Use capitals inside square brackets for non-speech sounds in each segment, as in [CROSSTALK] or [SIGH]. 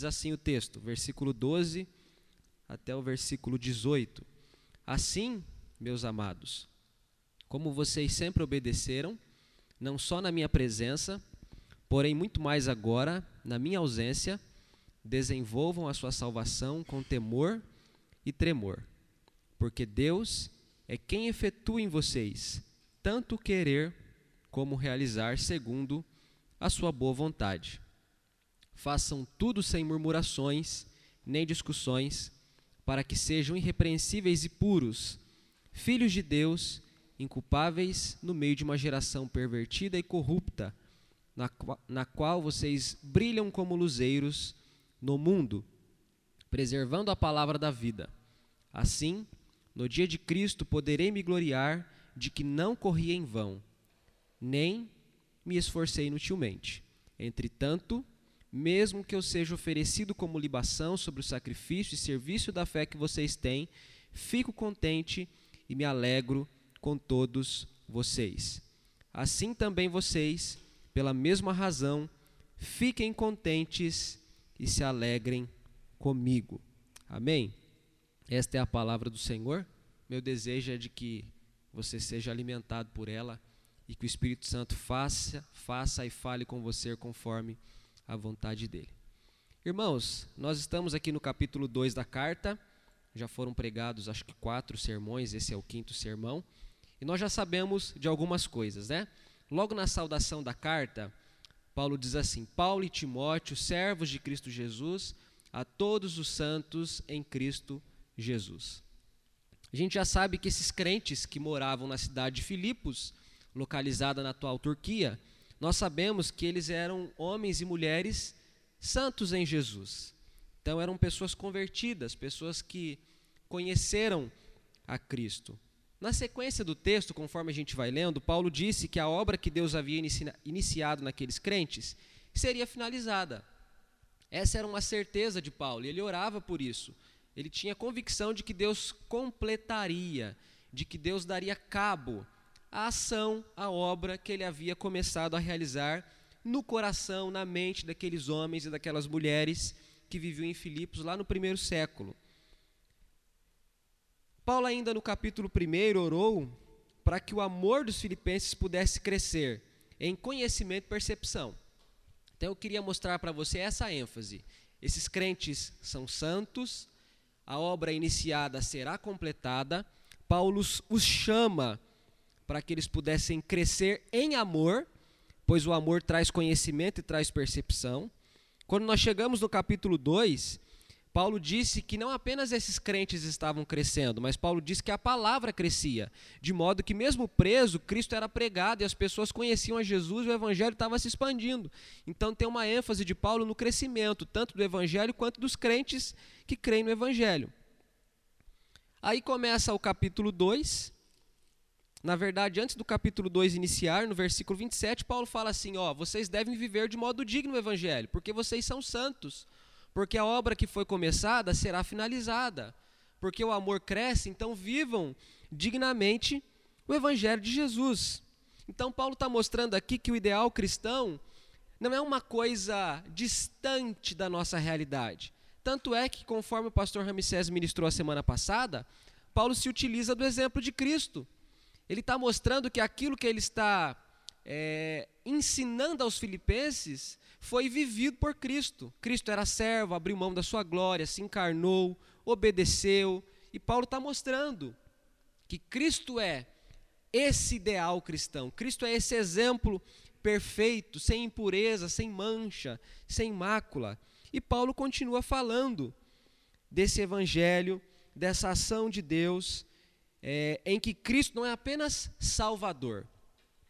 Diz assim o texto, versículo 12 até o versículo 18. Assim, meus amados, como vocês sempre obedeceram, não só na minha presença, porém muito mais agora, na minha ausência, desenvolvam a sua salvação com temor e tremor, porque Deus é quem efetua em vocês tanto querer como realizar segundo a sua boa vontade. Façam tudo sem murmurações nem discussões, para que sejam irrepreensíveis e puros, filhos de Deus, inculpáveis no meio de uma geração pervertida e corrupta, na, na qual vocês brilham como luzeiros no mundo, preservando a palavra da vida. Assim, no dia de Cristo poderei me gloriar de que não corri em vão, nem me esforcei inutilmente. Entretanto, mesmo que eu seja oferecido como libação sobre o sacrifício e serviço da fé que vocês têm, fico contente e me alegro com todos vocês. Assim também vocês, pela mesma razão, fiquem contentes e se alegrem comigo. Amém? Esta é a palavra do Senhor. Meu desejo é de que você seja alimentado por ela e que o Espírito Santo faça, faça e fale com você conforme a vontade dele. Irmãos, nós estamos aqui no capítulo 2 da carta, já foram pregados acho que quatro sermões, esse é o quinto sermão, e nós já sabemos de algumas coisas, né? Logo na saudação da carta, Paulo diz assim: Paulo e Timóteo, servos de Cristo Jesus, a todos os santos em Cristo Jesus. A gente já sabe que esses crentes que moravam na cidade de Filipos, localizada na atual Turquia, nós sabemos que eles eram homens e mulheres santos em Jesus. Então eram pessoas convertidas, pessoas que conheceram a Cristo. Na sequência do texto, conforme a gente vai lendo, Paulo disse que a obra que Deus havia iniciado naqueles crentes seria finalizada. Essa era uma certeza de Paulo, e ele orava por isso. Ele tinha convicção de que Deus completaria, de que Deus daria cabo à ação, à obra que ele havia começado a realizar no coração, na mente daqueles homens e daquelas mulheres que viviam em Filipos lá no primeiro século. Paulo, ainda no capítulo 1, orou para que o amor dos filipenses pudesse crescer em conhecimento e percepção. Então eu queria mostrar para você essa ênfase. Esses crentes são santos, a obra iniciada será completada. Paulo os chama para que eles pudessem crescer em amor, pois o amor traz conhecimento e traz percepção. Quando nós chegamos no capítulo 2, Paulo disse que não apenas esses crentes estavam crescendo, mas Paulo disse que a palavra crescia, de modo que, mesmo preso, Cristo era pregado e as pessoas conheciam a Jesus e o evangelho estava se expandindo. Então, tem uma ênfase de Paulo no crescimento, tanto do evangelho quanto dos crentes que creem no evangelho. Aí começa o capítulo 2. Na verdade, antes do capítulo 2 iniciar, no versículo 27, Paulo fala assim: Ó, vocês devem viver de modo digno no evangelho, porque vocês são santos porque a obra que foi começada será finalizada. Porque o amor cresce, então vivam dignamente o Evangelho de Jesus. Então, Paulo está mostrando aqui que o ideal cristão não é uma coisa distante da nossa realidade. Tanto é que, conforme o pastor Ramsés ministrou a semana passada, Paulo se utiliza do exemplo de Cristo. Ele está mostrando que aquilo que ele está é, ensinando aos filipenses foi vivido por Cristo. Cristo era servo, abriu mão da sua glória, se encarnou, obedeceu. E Paulo está mostrando que Cristo é esse ideal cristão. Cristo é esse exemplo perfeito, sem impureza, sem mancha, sem mácula. E Paulo continua falando desse evangelho, dessa ação de Deus, é, em que Cristo não é apenas Salvador,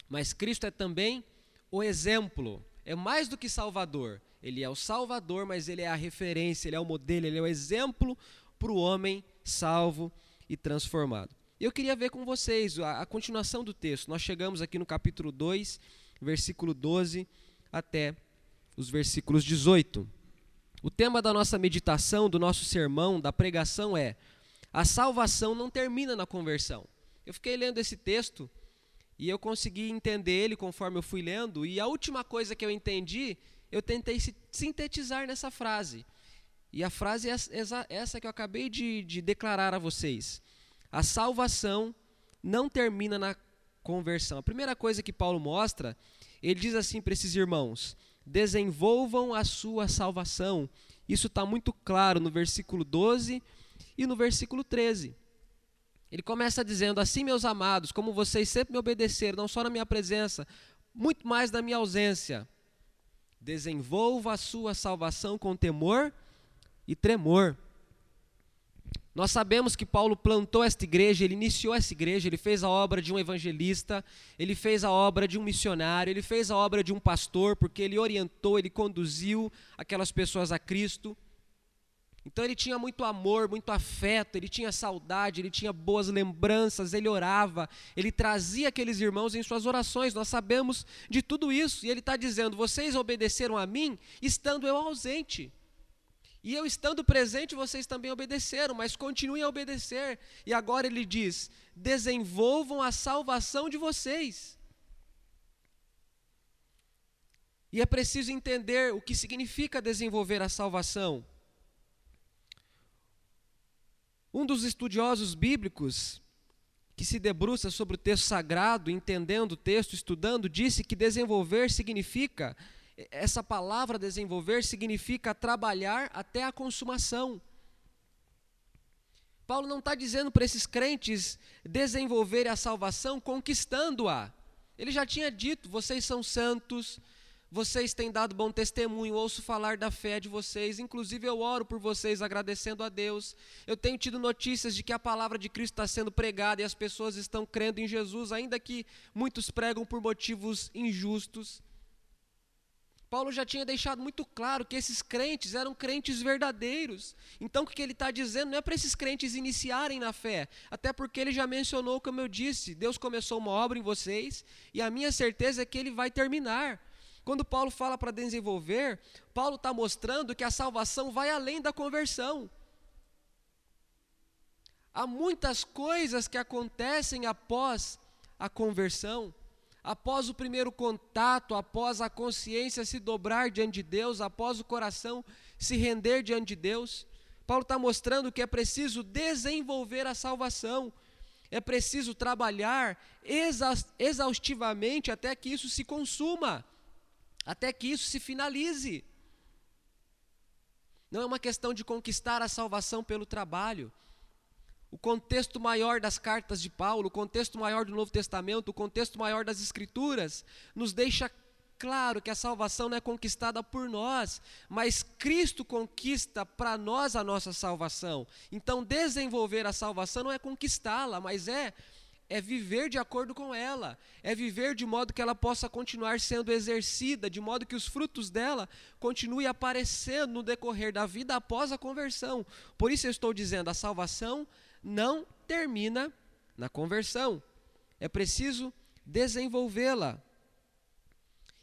mas Cristo é também o exemplo é mais do que Salvador. Ele é o Salvador, mas ele é a referência, ele é o modelo, ele é o exemplo para o homem salvo e transformado. Eu queria ver com vocês a, a, continuação do texto. Nós chegamos aqui no capítulo 2, versículo 12 até os versículos 18. O tema da nossa meditação, do nosso sermão, da pregação é: a salvação não termina na conversão. Eu fiquei lendo esse texto e eu consegui entender ele conforme eu fui lendo, e a última coisa que eu entendi eu tentei sintetizar nessa frase. E a frase é essa que eu acabei de, de declarar a vocês. A salvação não termina na conversão. A primeira coisa que Paulo mostra, ele diz assim para esses irmãos: desenvolvam a sua salvação. Isso está muito claro no versículo 12 e no versículo 13. Ele começa dizendo: Assim, meus amados, como vocês sempre me obedeceram, não só na minha presença, muito mais na minha ausência, desenvolva a sua salvação com temor e tremor. Nós sabemos que Paulo plantou esta igreja, ele iniciou essa igreja, ele fez a obra de um evangelista, ele fez a obra de um missionário, ele fez a obra de um pastor, porque ele orientou, ele conduziu aquelas pessoas a Cristo. Então ele tinha muito amor, muito afeto, ele tinha saudade, ele tinha boas lembranças, ele orava, ele trazia aqueles irmãos em suas orações, nós sabemos de tudo isso, e ele está dizendo: vocês obedeceram a mim estando eu ausente. E eu estando presente, vocês também obedeceram, mas continuem a obedecer. E agora ele diz: desenvolvam a salvação de vocês. E é preciso entender o que significa desenvolver a salvação. Um dos estudiosos bíblicos que se debruça sobre o texto sagrado, entendendo o texto, estudando, disse que desenvolver significa essa palavra desenvolver significa trabalhar até a consumação. Paulo não está dizendo para esses crentes desenvolverem a salvação conquistando-a. Ele já tinha dito: vocês são santos, vocês têm dado bom testemunho, ouço falar da fé de vocês, inclusive eu oro por vocês agradecendo a Deus. Eu tenho tido notícias de que a palavra de Cristo está sendo pregada e as pessoas estão crendo em Jesus, ainda que muitos pregam por motivos injustos. Paulo já tinha deixado muito claro que esses crentes eram crentes verdadeiros. Então, o que ele está dizendo não é para esses crentes iniciarem na fé, até porque ele já mencionou, como eu disse, Deus começou uma obra em vocês e a minha certeza é que ele vai terminar. Quando Paulo fala para desenvolver, Paulo está mostrando que a salvação vai além da conversão. Há muitas coisas que acontecem após a conversão após o primeiro contato, após a consciência se dobrar diante de Deus, após o coração se render diante de Deus, Paulo está mostrando que é preciso desenvolver a salvação, é preciso trabalhar exaustivamente até que isso se consuma, até que isso se finalize. Não é uma questão de conquistar a salvação pelo trabalho, o contexto maior das cartas de Paulo, o contexto maior do Novo Testamento, o contexto maior das Escrituras, nos deixa claro que a salvação não é conquistada por nós, mas Cristo conquista para nós a nossa salvação. Então, desenvolver a salvação não é conquistá-la, mas é é viver de acordo com ela, é viver de modo que ela possa continuar sendo exercida, de modo que os frutos dela continuem aparecendo no decorrer da vida após a conversão. Por isso eu estou dizendo, a salvação não termina na conversão. É preciso desenvolvê-la.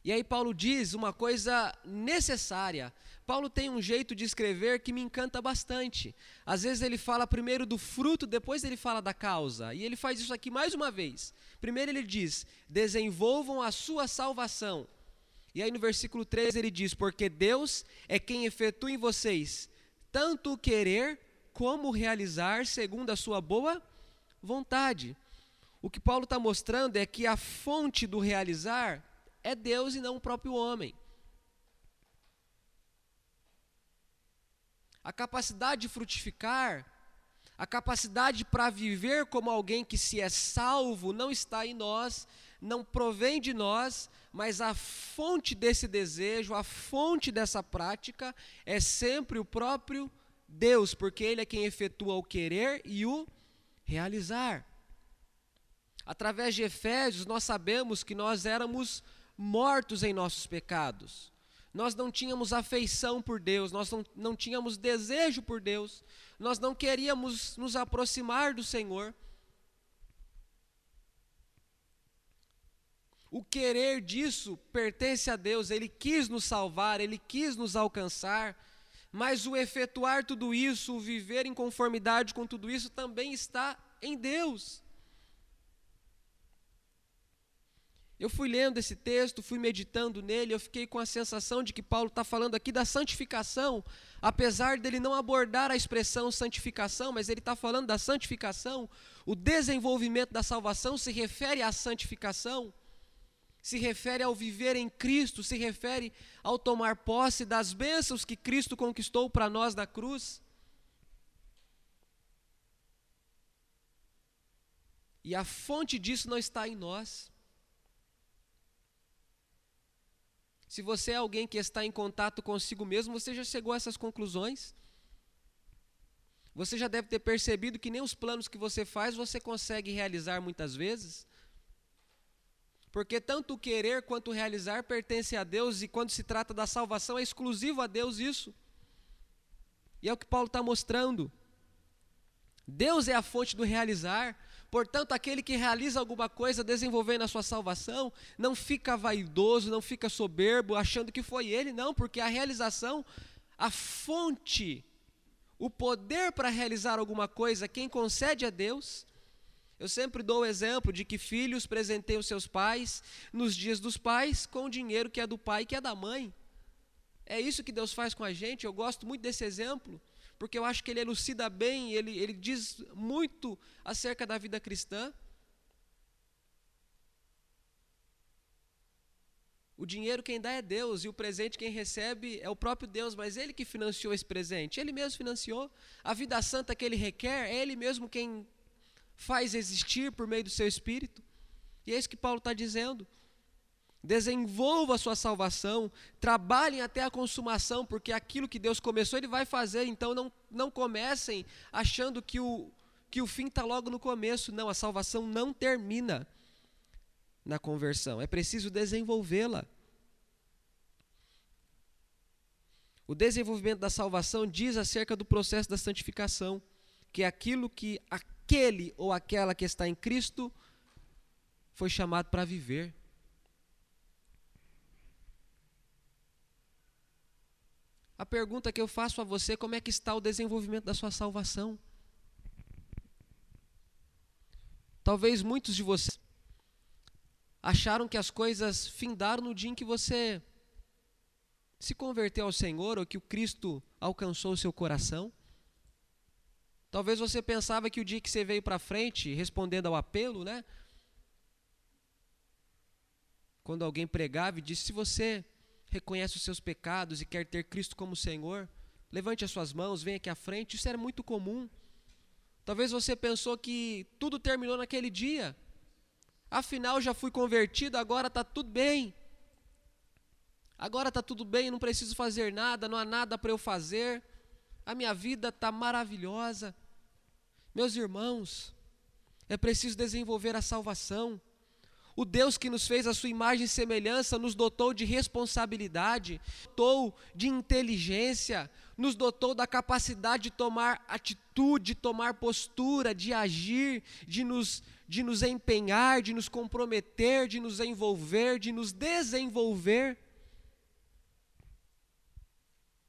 E aí Paulo diz uma coisa necessária. Paulo tem um jeito de escrever que me encanta bastante. Às vezes ele fala primeiro do fruto, depois ele fala da causa. E ele faz isso aqui mais uma vez. Primeiro ele diz: "Desenvolvam a sua salvação". E aí no versículo 3 ele diz: "Porque Deus é quem efetua em vocês tanto o querer como realizar segundo a sua boa vontade. O que Paulo está mostrando é que a fonte do realizar é Deus e não o próprio homem. A capacidade de frutificar, a capacidade para viver como alguém que se é salvo, não está em nós, não provém de nós, mas a fonte desse desejo, a fonte dessa prática é sempre o próprio Deus, porque Ele é quem efetua o querer e o realizar. Através de Efésios, nós sabemos que nós éramos mortos em nossos pecados. Nós não tínhamos afeição por Deus, nós não, não tínhamos desejo por Deus, nós não queríamos nos aproximar do Senhor. O querer disso pertence a Deus, Ele quis nos salvar, Ele quis nos alcançar, mas o efetuar tudo isso, o viver em conformidade com tudo isso, também está em Deus. Eu fui lendo esse texto, fui meditando nele, eu fiquei com a sensação de que Paulo está falando aqui da santificação, apesar dele não abordar a expressão santificação, mas ele está falando da santificação. O desenvolvimento da salvação se refere à santificação, se refere ao viver em Cristo, se refere ao tomar posse das bênçãos que Cristo conquistou para nós na cruz. E a fonte disso não está em nós. Se você é alguém que está em contato consigo mesmo, você já chegou a essas conclusões? Você já deve ter percebido que nem os planos que você faz você consegue realizar muitas vezes? Porque tanto o querer quanto o realizar pertence a Deus e quando se trata da salvação é exclusivo a Deus isso. E é o que Paulo está mostrando. Deus é a fonte do realizar, Portanto, aquele que realiza alguma coisa desenvolvendo a sua salvação, não fica vaidoso, não fica soberbo, achando que foi ele, não, porque a realização, a fonte, o poder para realizar alguma coisa, quem concede é Deus. Eu sempre dou o exemplo de que filhos presenteiam seus pais nos dias dos pais com o dinheiro que é do pai e que é da mãe. É isso que Deus faz com a gente, eu gosto muito desse exemplo porque eu acho que ele elucida bem, ele, ele diz muito acerca da vida cristã. O dinheiro quem dá é Deus e o presente quem recebe é o próprio Deus, mas ele que financiou esse presente, ele mesmo financiou. A vida santa que ele requer, é ele mesmo quem faz existir por meio do seu espírito. E é isso que Paulo está dizendo desenvolva a sua salvação, trabalhem até a consumação, porque aquilo que Deus começou, Ele vai fazer, então não, não comecem achando que o, que o fim está logo no começo. Não, a salvação não termina na conversão, é preciso desenvolvê-la. O desenvolvimento da salvação diz acerca do processo da santificação, que é aquilo que aquele ou aquela que está em Cristo foi chamado para viver. A pergunta que eu faço a você, como é que está o desenvolvimento da sua salvação? Talvez muitos de vocês acharam que as coisas findaram no dia em que você se converteu ao Senhor ou que o Cristo alcançou o seu coração. Talvez você pensava que o dia que você veio para frente, respondendo ao apelo, né? Quando alguém pregava e disse: se você reconhece os seus pecados e quer ter Cristo como Senhor, levante as suas mãos, venha aqui à frente. Isso era muito comum. Talvez você pensou que tudo terminou naquele dia. Afinal, já fui convertido, agora está tudo bem. Agora está tudo bem, não preciso fazer nada, não há nada para eu fazer. A minha vida está maravilhosa. Meus irmãos, é preciso desenvolver a salvação. O Deus que nos fez a sua imagem e semelhança nos dotou de responsabilidade, dotou de inteligência, nos dotou da capacidade de tomar atitude, de tomar postura, de agir, de nos, de nos empenhar, de nos comprometer, de nos envolver, de nos desenvolver.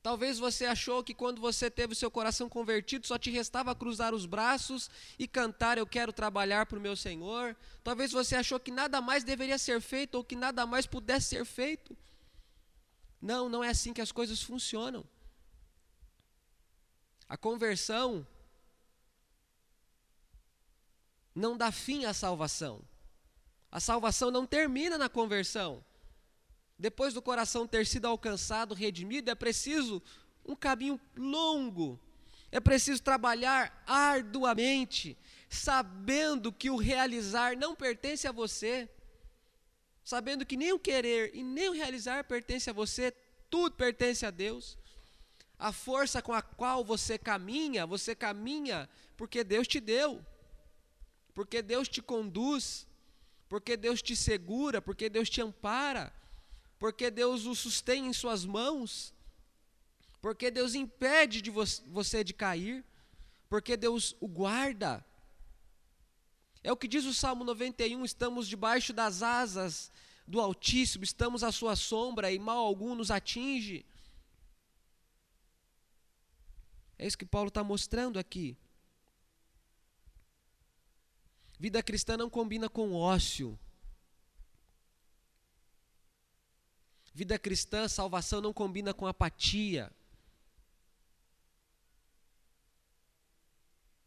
Talvez você achou que quando você teve o seu coração convertido, só te restava cruzar os braços e cantar: Eu quero trabalhar para o meu Senhor. Talvez você achou que nada mais deveria ser feito ou que nada mais pudesse ser feito. Não, não é assim que as coisas funcionam. A conversão não dá fim à salvação. A salvação não termina na conversão. Depois do coração ter sido alcançado, redimido, é preciso um caminho longo. É preciso trabalhar arduamente, sabendo que o realizar não pertence a você, sabendo que nem o querer e nem o realizar pertence a você, tudo pertence a Deus. A força com a qual você caminha, você caminha porque Deus te deu, porque Deus te conduz, porque Deus te segura, porque Deus te ampara porque Deus o sustém em suas mãos, porque Deus impede de vo você de cair, porque Deus o guarda. É o que diz o Salmo 91: estamos debaixo das asas do Altíssimo, estamos à sua sombra e mal algum nos atinge. É isso que Paulo está mostrando aqui. Vida cristã não combina com ócio. Vida cristã, salvação não combina com apatia.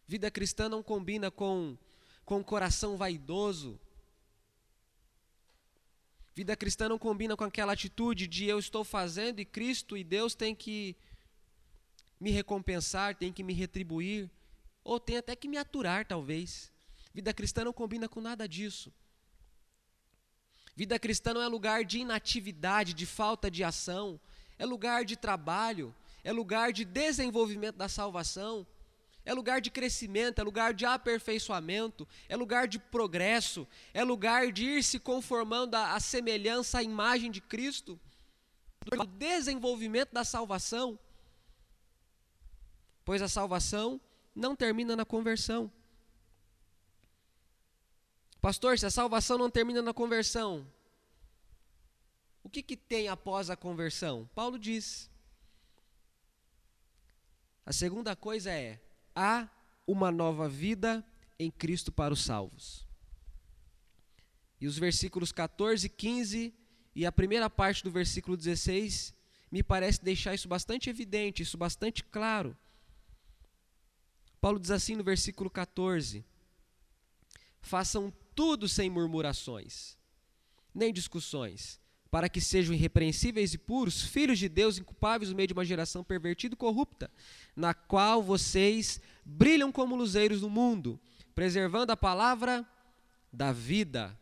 Vida cristã não combina com, com coração vaidoso. Vida cristã não combina com aquela atitude de eu estou fazendo e Cristo e Deus tem que me recompensar, tem que me retribuir, ou tem até que me aturar, talvez. Vida cristã não combina com nada disso. Vida cristã não é lugar de inatividade, de falta de ação, é lugar de trabalho, é lugar de desenvolvimento da salvação, é lugar de crescimento, é lugar de aperfeiçoamento, é lugar de progresso, é lugar de ir se conformando à, semelhança, à imagem de Cristo, o desenvolvimento da salvação. Pois a salvação não termina na conversão. Pastor, se a salvação não termina na conversão, o que, que tem após a conversão? Paulo diz. A segunda coisa é: há uma nova vida em Cristo para os salvos. E os versículos 14, 15 e a primeira parte do versículo 16 me parece deixar isso bastante evidente, isso bastante claro. Paulo diz assim no versículo 14: Façam tudo sem murmurações, nem discussões, para que sejam irrepreensíveis e puros, filhos de Deus, inculpáveis no meio de uma geração pervertida e corrupta, na qual vocês brilham como luzeiros no mundo, preservando a palavra da vida.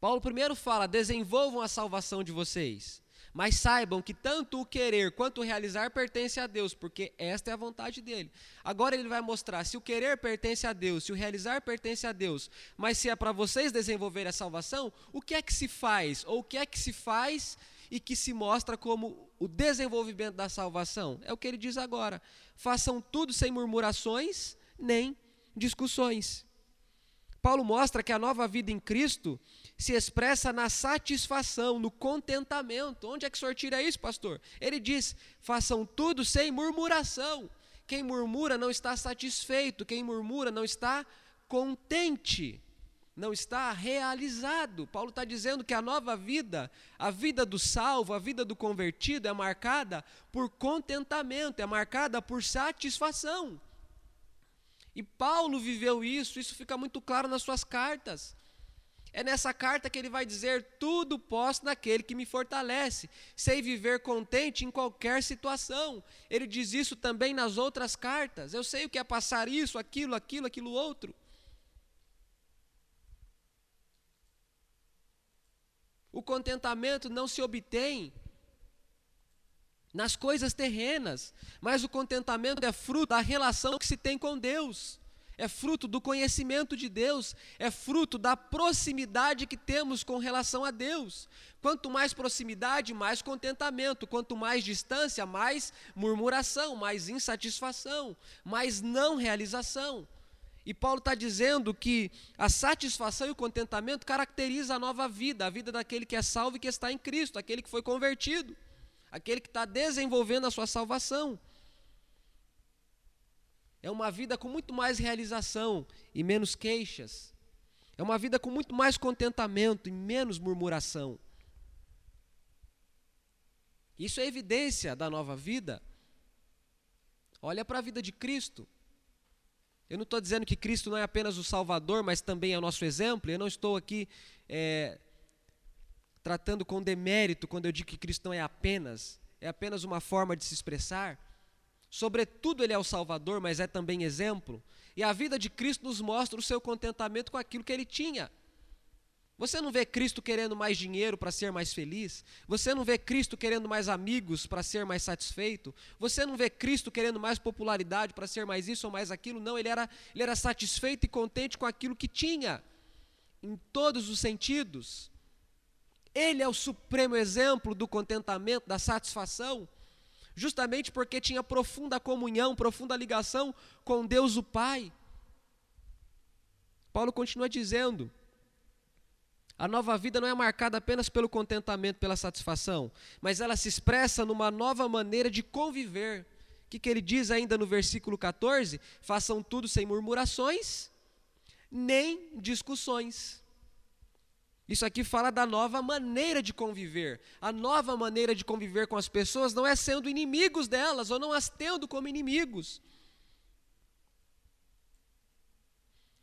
Paulo primeiro fala: desenvolvam a salvação de vocês. Mas saibam que tanto o querer quanto o realizar pertence a Deus, porque esta é a vontade dele. Agora ele vai mostrar se o querer pertence a Deus, se o realizar pertence a Deus, mas se é para vocês desenvolver a salvação, o que é que se faz? Ou o que é que se faz e que se mostra como o desenvolvimento da salvação? É o que ele diz agora. Façam tudo sem murmurações nem discussões. Paulo mostra que a nova vida em Cristo se expressa na satisfação, no contentamento. Onde é que o senhor tira isso, pastor? Ele diz: façam tudo sem murmuração. Quem murmura não está satisfeito, quem murmura não está contente, não está realizado. Paulo está dizendo que a nova vida, a vida do salvo, a vida do convertido é marcada por contentamento, é marcada por satisfação. E Paulo viveu isso, isso fica muito claro nas suas cartas. É nessa carta que ele vai dizer: Tudo posso naquele que me fortalece, sei viver contente em qualquer situação. Ele diz isso também nas outras cartas. Eu sei o que é passar isso, aquilo, aquilo, aquilo outro. O contentamento não se obtém nas coisas terrenas, mas o contentamento é fruto da relação que se tem com Deus é fruto do conhecimento de Deus, é fruto da proximidade que temos com relação a Deus. Quanto mais proximidade, mais contentamento, quanto mais distância, mais murmuração, mais insatisfação, mais não realização. E Paulo está dizendo que a satisfação e o contentamento caracteriza a nova vida, a vida daquele que é salvo e que está em Cristo, aquele que foi convertido, aquele que está desenvolvendo a sua salvação. É uma vida com muito mais realização e menos queixas. É uma vida com muito mais contentamento e menos murmuração. Isso é evidência da nova vida. Olha para a vida de Cristo. Eu não estou dizendo que Cristo não é apenas o Salvador, mas também é o nosso exemplo. Eu não estou aqui é, tratando com demérito quando eu digo que Cristo não é apenas, é apenas uma forma de se expressar. Sobretudo, ele é o Salvador, mas é também exemplo. E a vida de Cristo nos mostra o seu contentamento com aquilo que ele tinha. Você não vê Cristo querendo mais dinheiro para ser mais feliz? Você não vê Cristo querendo mais amigos para ser mais satisfeito? Você não vê Cristo querendo mais popularidade para ser mais isso ou mais aquilo? Não, ele era, ele era satisfeito e contente com aquilo que tinha, em todos os sentidos. Ele é o supremo exemplo do contentamento, da satisfação justamente porque tinha profunda comunhão, profunda ligação com Deus o Pai. Paulo continua dizendo: a nova vida não é marcada apenas pelo contentamento, pela satisfação, mas ela se expressa numa nova maneira de conviver. O que, que ele diz ainda no versículo 14? Façam tudo sem murmurações, nem discussões. Isso aqui fala da nova maneira de conviver. A nova maneira de conviver com as pessoas não é sendo inimigos delas ou não as tendo como inimigos.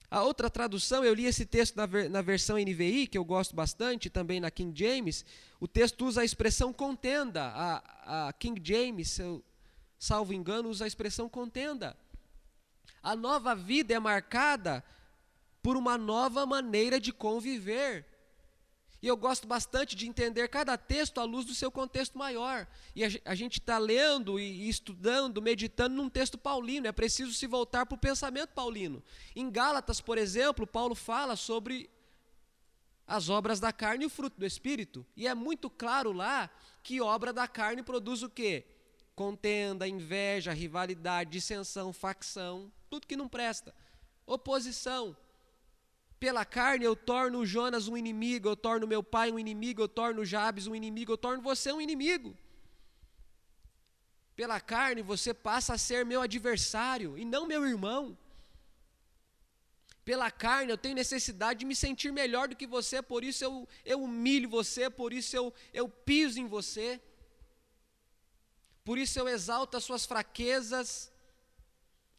A outra tradução, eu li esse texto na, ver, na, versão NVI, que eu gosto bastante, também na King James. O texto usa a expressão contenda. A, a King James, se eu salvo engano, usa a expressão contenda. A nova vida é marcada por uma nova maneira de conviver. E eu gosto bastante de entender cada texto à luz do seu contexto maior. E a, gente está lendo e, estudando, meditando num texto paulino. É preciso se voltar para o pensamento paulino. Em Gálatas, por exemplo, Paulo fala sobre as obras da carne e o fruto do Espírito. E é muito claro lá que obra da carne produz o quê? Contenda, inveja, rivalidade, dissensão, facção, tudo que não presta. Oposição, pela carne eu torno Jonas um inimigo, eu torno meu pai um inimigo, eu torno Jabes um inimigo, eu torno você um inimigo. Pela carne você passa a ser meu adversário e não meu irmão. Pela carne eu tenho necessidade de me sentir melhor do que você, por isso eu, eu humilho você, por isso eu, eu piso em você. Por isso eu exalto as suas fraquezas,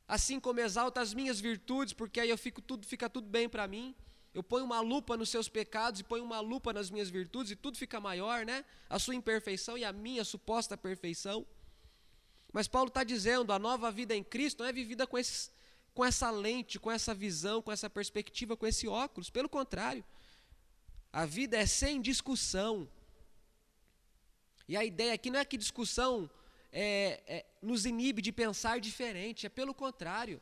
assim como exalta as minhas virtudes, porque aí eu fico tudo, fica tudo bem para mim. Eu ponho uma lupa nos seus pecados e ponho uma lupa nas minhas virtudes e tudo fica maior, né? A sua imperfeição e a minha suposta perfeição. Mas Paulo está dizendo, a nova vida em Cristo não é vivida com, esses, com essa lente, com essa visão, com essa perspectiva, com esse óculos. Pelo contrário, a vida é sem discussão. E a ideia aqui não é que discussão é, é, nos inibe de pensar diferente, é pelo contrário.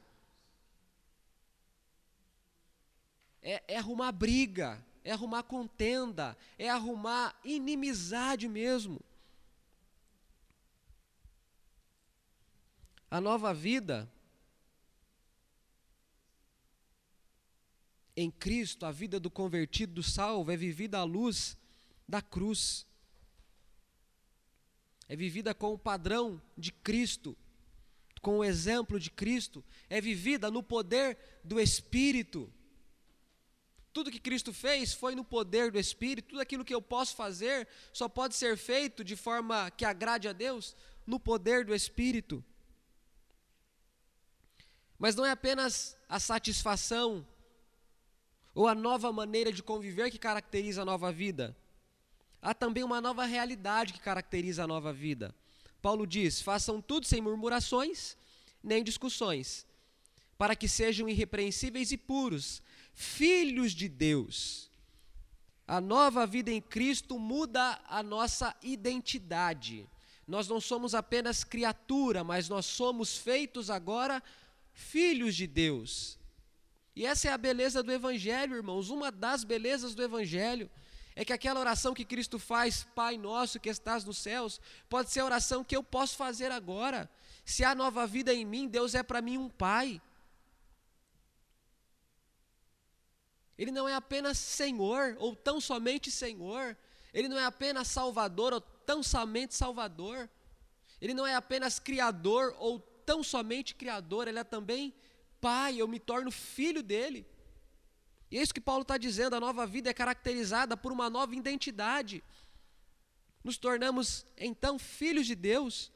É, é arrumar briga, é arrumar contenda, é arrumar inimizade mesmo. A nova vida em Cristo, a vida do convertido, do salvo, é vivida à luz da cruz é vivida com o padrão de Cristo, com o exemplo de Cristo, é vivida no poder do Espírito. Tudo que Cristo fez foi no poder do Espírito, tudo aquilo que eu posso fazer só pode ser feito de forma que agrade a Deus no poder do Espírito. Mas não é apenas a satisfação ou a nova maneira de conviver que caracteriza a nova vida há também uma nova realidade que caracteriza a nova vida. Paulo diz: façam tudo sem murmurações nem discussões, para que sejam irrepreensíveis e puros, filhos de Deus. A nova vida em Cristo muda a nossa identidade. Nós não somos apenas criatura, mas nós somos feitos agora filhos de Deus. E essa é a beleza do Evangelho, irmãos, uma das belezas do Evangelho é que aquela oração que Cristo faz, Pai nosso que estás nos céus, pode ser a oração que eu posso fazer agora. Se há nova vida em mim, Deus é para mim um Pai. Ele não é apenas Senhor, ou tão somente Senhor. Ele não é apenas Salvador, ou tão somente Salvador. Ele não é apenas Criador, ou tão somente Criador. Ele é também Pai, eu me torno filho dele. E é isso que Paulo está dizendo: a nova vida é caracterizada por uma nova identidade. Nos tornamos, então, filhos de Deus.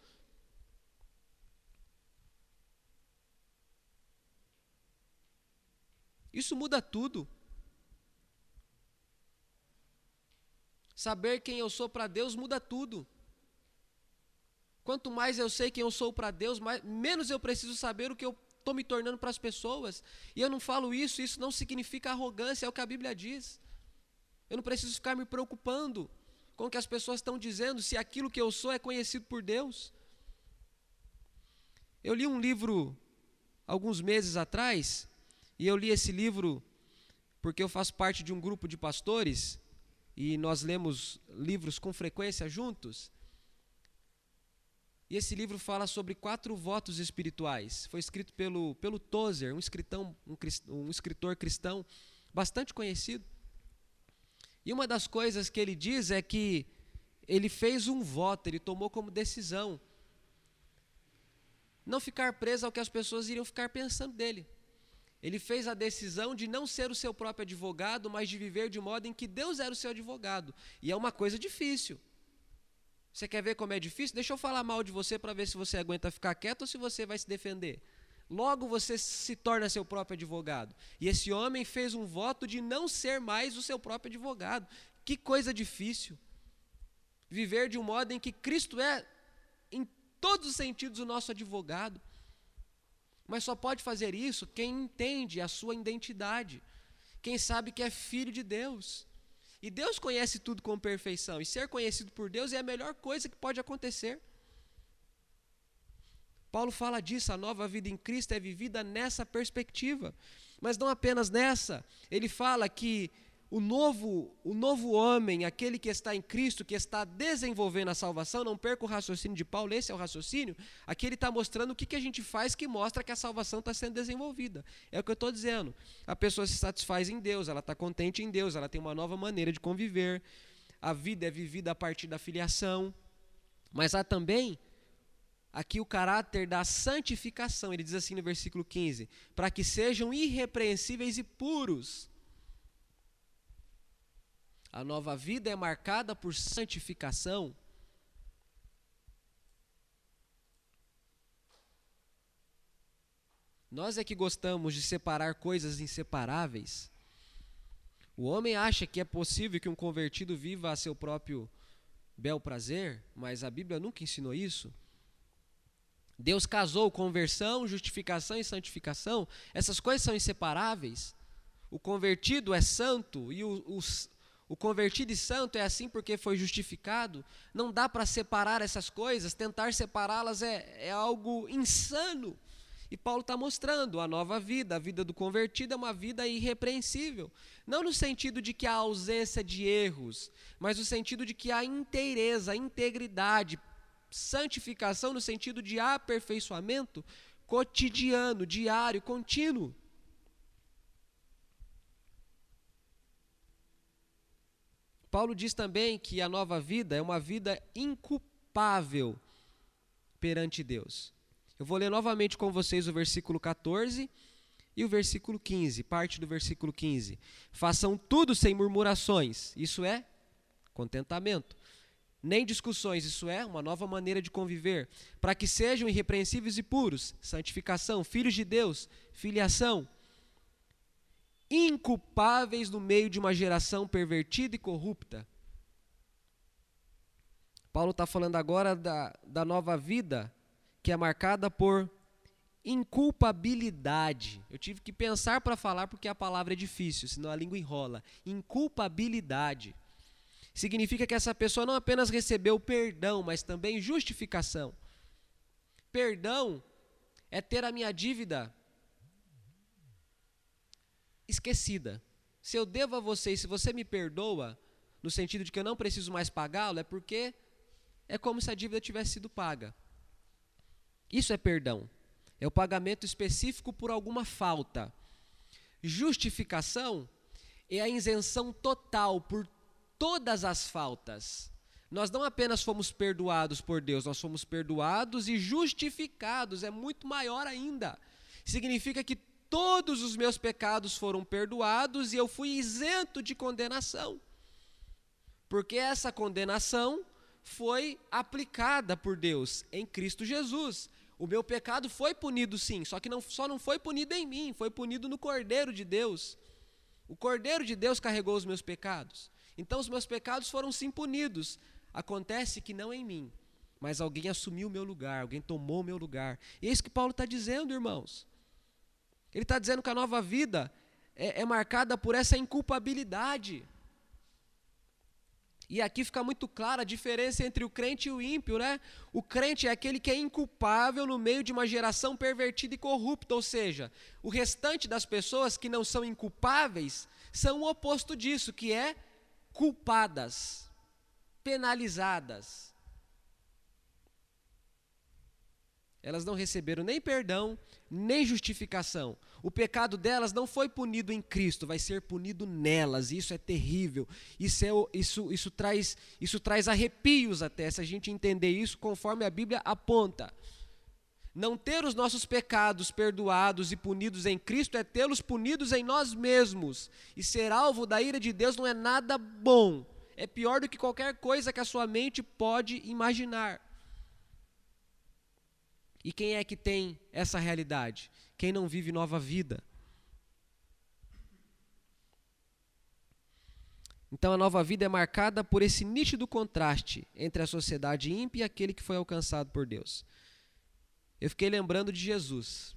Isso muda tudo. Saber quem eu sou para Deus muda tudo. Quanto mais eu sei quem eu sou para Deus, mais, menos eu preciso saber o que eu estou me tornando para as pessoas. E eu não falo isso, isso não significa arrogância, é o que a Bíblia diz. Eu não preciso ficar me preocupando com o que as pessoas estão dizendo, se aquilo que eu sou é conhecido por Deus. Eu li um livro alguns meses atrás, e eu li esse livro porque eu faço parte de um grupo de pastores, e nós lemos livros com frequência juntos. E esse livro fala sobre quatro votos espirituais. Foi escrito pelo, pelo Tozer, um, escritão, um, um escritor cristão bastante conhecido. E uma das coisas que ele diz é que ele fez um voto, ele tomou como decisão não ficar preso ao que as pessoas iriam ficar pensando dele. Ele fez a decisão de não ser o seu próprio advogado, mas de viver de modo em que Deus era o seu advogado. E é uma coisa difícil. Você quer ver como é difícil? Deixa eu falar mal de você para ver se você aguenta ficar quieto ou se você vai se defender. Logo você se torna seu próprio advogado. E esse homem fez um voto de não ser mais o seu próprio advogado. Que coisa difícil. Viver de um modo em que Cristo é, em todos os sentidos, o nosso advogado. Mas só pode fazer isso quem entende a sua identidade, quem sabe que é filho de Deus. E Deus conhece tudo com perfeição, e ser conhecido por Deus é a melhor coisa que pode acontecer. Paulo fala disso, a nova vida em Cristo é vivida nessa perspectiva. Mas não apenas nessa, ele fala que o novo, o novo homem, aquele que está em Cristo, que está desenvolvendo a salvação, não perca o raciocínio de Paulo, esse é o raciocínio, aqui ele está mostrando o que, que a gente faz que mostra que a salvação está sendo desenvolvida. É o que eu estou dizendo. A pessoa se satisfaz em Deus, ela está contente em Deus, ela tem uma nova maneira de conviver. A vida é vivida a partir da filiação. Mas há também aqui o caráter da santificação. Ele diz assim no versículo 15: para que sejam irrepreensíveis e puros a nova vida é marcada por santificação. Nós é que gostamos de separar coisas inseparáveis. O homem acha que é possível que um convertido viva a seu próprio bel prazer, mas a Bíblia nunca ensinou isso. Deus casou conversão, justificação e santificação. Essas coisas são inseparáveis. O convertido é santo e o, os, o convertido e santo é assim porque foi justificado. Não dá para separar essas coisas, tentar separá-las é, é algo insano. E Paulo está mostrando a nova vida, a vida do convertido é uma vida irrepreensível. Não no sentido de que há ausência de erros, mas no sentido de que há inteireza, integridade, santificação no sentido de aperfeiçoamento cotidiano, diário, contínuo. Paulo diz também que a nova vida é uma vida inculpável perante Deus. Eu vou ler novamente com vocês o versículo 14 e o versículo 15, parte do versículo 15. Façam tudo sem murmurações, isso é contentamento. Nem discussões, isso é uma nova maneira de conviver, para que sejam irrepreensíveis e puros, santificação, filhos de Deus, filiação, inculpáveis no meio de uma geração pervertida e corrupta. Paulo está falando agora da, da nova vida, que é marcada por inculpabilidade. Eu tive que pensar para falar porque a palavra é difícil, senão a língua enrola. Inculpabilidade. Significa que essa pessoa não apenas recebeu perdão, mas também justificação. Perdão é ter a minha dívida esquecida. Se eu devo a você e se você me perdoa, no sentido de que eu não preciso mais pagá-lo, é porque é como se a dívida tivesse sido paga. Isso é perdão. É o pagamento específico por alguma falta. Justificação é a isenção total por todas as faltas. Nós não apenas fomos perdoados por Deus, nós fomos perdoados e justificados, é muito maior ainda. Significa que todos os meus pecados foram perdoados e eu fui isento de condenação. Porque essa condenação foi aplicada por Deus em Cristo Jesus. O meu pecado foi punido sim, só que não, só não foi punido em mim, foi punido no Cordeiro de Deus. O Cordeiro de Deus carregou os meus pecados. Então os meus pecados foram sim punidos. Acontece que não em mim, mas alguém assumiu o meu lugar, alguém tomou o meu lugar. E é isso que Paulo está dizendo, irmãos. Ele está dizendo que a nova vida é, é marcada por essa inculpabilidade. E aqui fica muito clara a diferença entre o crente e o ímpio, né? O crente é aquele que é inculpável no meio de uma geração pervertida e corrupta, ou seja, o restante das pessoas que não são inculpáveis são o oposto disso, que é culpadas, penalizadas. Elas não receberam nem perdão, nem justificação. O pecado delas não foi punido em Cristo, vai ser punido nelas. Isso é terrível. Isso, é, isso, isso, traz, isso traz arrepios até, se a gente entender isso conforme a Bíblia aponta. Não ter os nossos pecados perdoados e punidos em Cristo é tê-los punidos em nós mesmos. E ser alvo da ira de Deus não é nada bom. É pior do que qualquer coisa que a sua mente pode imaginar. E quem é que tem essa realidade? Quem não vive nova vida. Então a nova vida é marcada por esse nítido contraste entre a sociedade ímpia e aquele que foi alcançado por Deus. Eu fiquei lembrando de Jesus.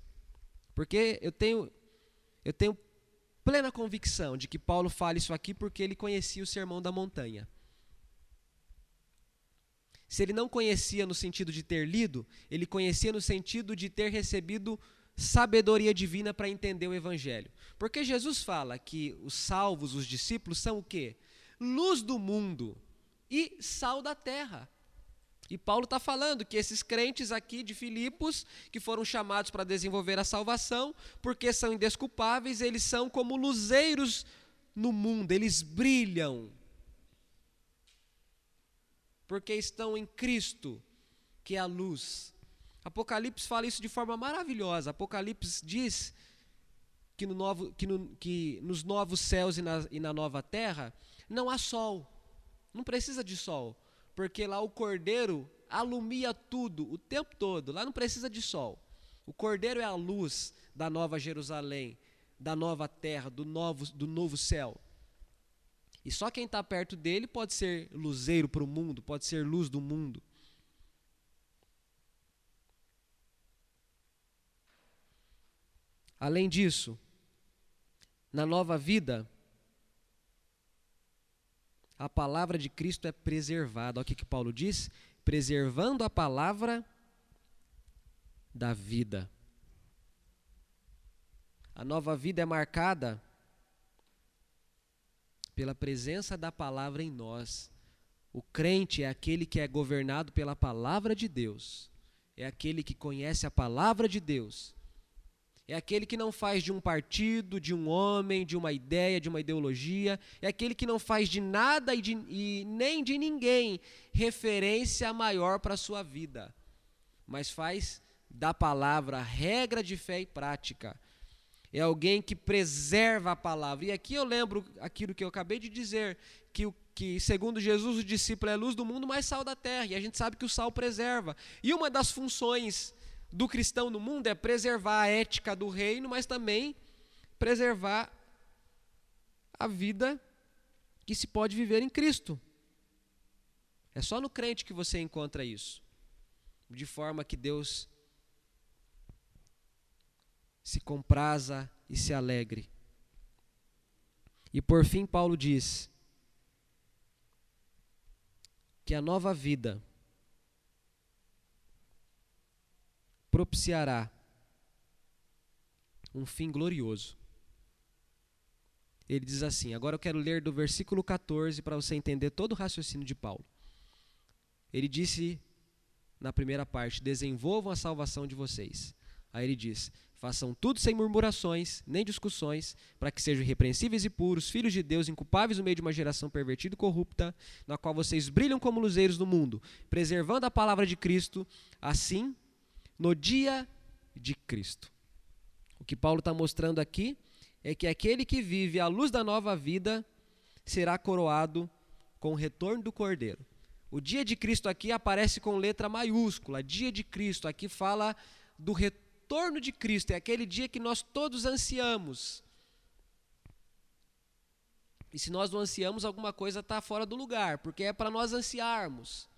Porque eu tenho eu tenho plena convicção de que Paulo fala isso aqui porque ele conhecia o sermão da montanha. Se ele não conhecia no sentido de ter lido, ele conhecia no sentido de ter recebido sabedoria divina para entender o evangelho. Porque Jesus fala que os salvos, os discípulos, são o quê? luz do mundo e sal da terra. E Paulo está falando que esses crentes aqui de Filipos, que foram chamados para desenvolver a salvação, porque são indesculpáveis, eles são como luzeiros no mundo, eles brilham. Porque estão em Cristo, que é a luz. Apocalipse fala isso de forma maravilhosa. Apocalipse diz que, no novo, que, no, que nos novos céus e na, e na nova terra não há sol. Não precisa de sol, porque lá o cordeiro alumia tudo o tempo todo. Lá não precisa de sol. O cordeiro é a luz da nova Jerusalém, da nova terra, do novo, do novo céu. E só quem está perto dele pode ser luzeiro para o mundo, pode ser luz do mundo. Além disso, na nova vida, a palavra de Cristo é preservada. Olha o que, que Paulo diz: preservando a palavra da vida. A nova vida é marcada pela presença da palavra em nós. O crente é aquele que é governado pela palavra de Deus, é aquele que conhece a palavra de Deus é aquele que não faz de um partido, de um homem, de uma ideia, de uma ideologia. É aquele que não faz de nada e, de, e nem de ninguém referência maior para a sua vida, mas faz da palavra regra de fé e prática. É alguém que preserva a palavra. E aqui eu lembro aquilo que eu acabei de dizer, que, o, que segundo Jesus o discípulo é luz do mundo, mas sal da terra. E a gente sabe que o sal preserva. E uma das funções do cristão no mundo é preservar a ética do reino, mas também preservar a vida que se pode viver em Cristo. É só no crente que você encontra isso. De forma que Deus se compraza e se alegre. E por fim, Paulo diz que a nova vida propiciará um fim glorioso. Ele diz assim: agora eu quero ler do versículo 14 para você entender todo o raciocínio de Paulo. Ele disse na primeira parte: desenvolvam a salvação de vocês. Aí ele diz: façam tudo sem murmurações, nem discussões, para que sejam irrepreensíveis e puros, filhos de Deus, inculpáveis no meio de uma geração pervertida e corrupta, na qual vocês brilham como luzeiros no mundo, preservando a palavra de Cristo. Assim, no dia de Cristo. O que Paulo está mostrando aqui é que aquele que vive à luz da nova vida será coroado com o retorno do Cordeiro. O dia de Cristo aqui aparece com letra maiúscula. Dia de Cristo aqui fala do retorno de Cristo. É aquele dia que nós todos ansiamos. E se nós não ansiamos, alguma coisa está fora do lugar, porque é para nós ansiarmos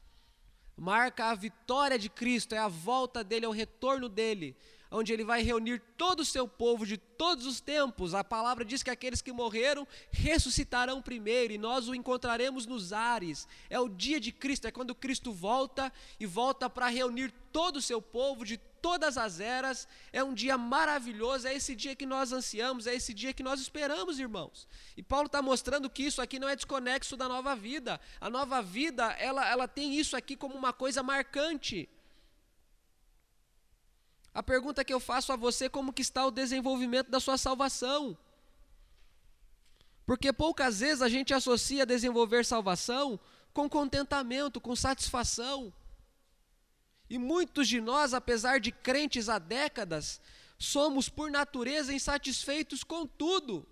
marca a vitória de Cristo, é a volta dele, é o retorno dele, onde ele vai reunir todo o seu povo de todos os tempos. A palavra diz que aqueles que morreram ressuscitarão primeiro e nós o encontraremos nos ares. É o dia de Cristo, é quando Cristo volta e volta para reunir todo o seu povo de todas as eras. É um dia maravilhoso, é esse dia que nós ansiamos, é esse dia que nós esperamos, irmãos. E Paulo está mostrando que isso aqui não é desconexo da nova vida. A nova vida, ela, ela tem isso aqui como uma coisa marcante. A pergunta que eu faço a você é como que está o desenvolvimento da sua salvação? Porque poucas vezes a gente associa desenvolver salvação com contentamento, com satisfação. E muitos de nós, apesar de crentes há décadas, somos por natureza insatisfeitos com tudo.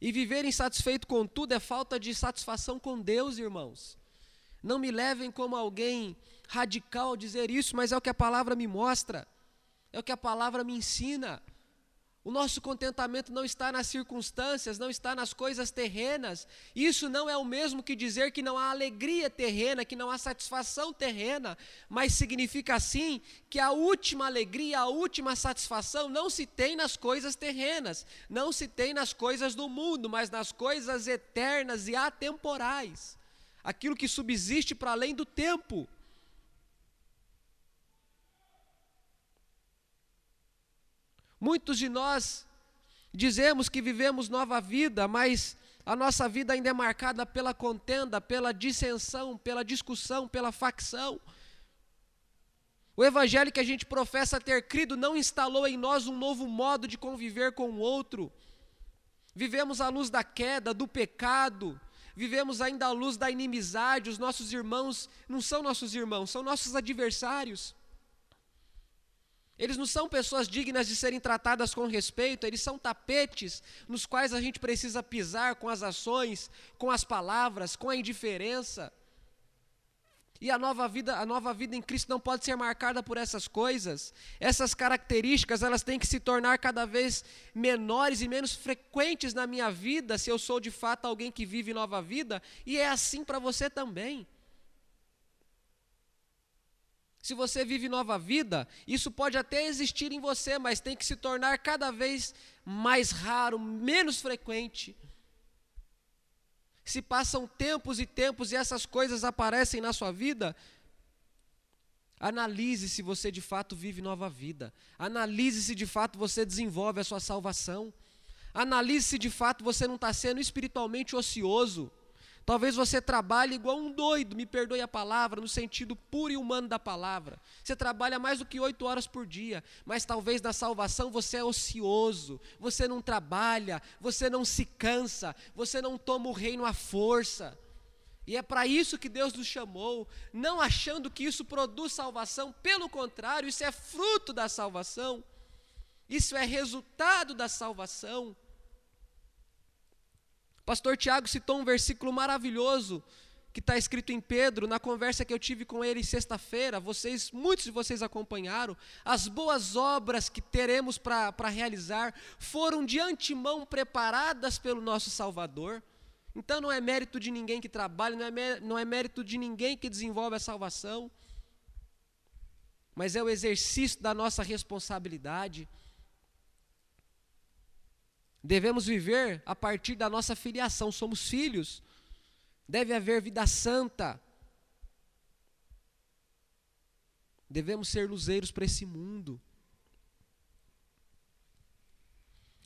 E viver insatisfeito com tudo é falta de satisfação com Deus, irmãos. Não me levem como alguém radical dizer isso, mas é o que a palavra me mostra, é o que a palavra me ensina. O nosso contentamento não está nas circunstâncias, não está nas coisas terrenas. Isso não é o mesmo que dizer que não há alegria terrena, que não há satisfação terrena, mas significa assim que a última alegria, a última satisfação não se tem nas coisas terrenas, não se tem nas coisas do mundo, mas nas coisas eternas e atemporais. Aquilo que subsiste para além do tempo. Muitos de nós dizemos que vivemos nova vida, mas a nossa vida ainda é marcada pela contenda, pela dissensão, pela discussão, pela facção. O evangelho que a gente professa ter crido não instalou em nós um novo modo de conviver com o outro. Vivemos à luz da queda, do pecado, vivemos ainda à luz da inimizade. Os nossos irmãos não são nossos irmãos, são nossos adversários. Eles não são pessoas dignas de serem tratadas com respeito, eles são tapetes nos quais a gente precisa pisar com as ações, com as palavras, com a indiferença. E a nova vida, a nova vida em Cristo não pode ser marcada por essas coisas. Essas características, elas têm que se tornar cada vez menores e menos frequentes na minha vida, se eu sou de fato alguém que vive nova vida, e é assim para você também. Se você vive nova vida, isso pode até existir em você, mas tem que se tornar cada vez mais raro, menos frequente. Se passam tempos e tempos e essas coisas aparecem na sua vida, analise se você de fato vive nova vida. Analise se de fato você desenvolve a sua salvação. Analise se de fato você não está sendo espiritualmente ocioso. Talvez você trabalhe igual um doido, me perdoe a palavra, no sentido puro e humano da palavra. Você trabalha mais do que oito horas por dia, mas talvez na salvação você é ocioso, você não trabalha, você não se cansa, você não toma o reino à força. E é para isso que Deus nos chamou, não achando que isso produz salvação, pelo contrário, isso é fruto da salvação, isso é resultado da salvação. Pastor Tiago citou um versículo maravilhoso que está escrito em Pedro, na conversa que eu tive com ele sexta-feira, vocês, muitos de vocês acompanharam, as boas obras que teremos para realizar foram de antemão preparadas pelo nosso Salvador. Então não é mérito de ninguém que trabalha, não é, não é mérito de ninguém que desenvolve a salvação, mas é o exercício da nossa responsabilidade. Devemos viver a partir da nossa filiação, somos filhos. Deve haver vida santa. Devemos ser luzeiros para esse mundo.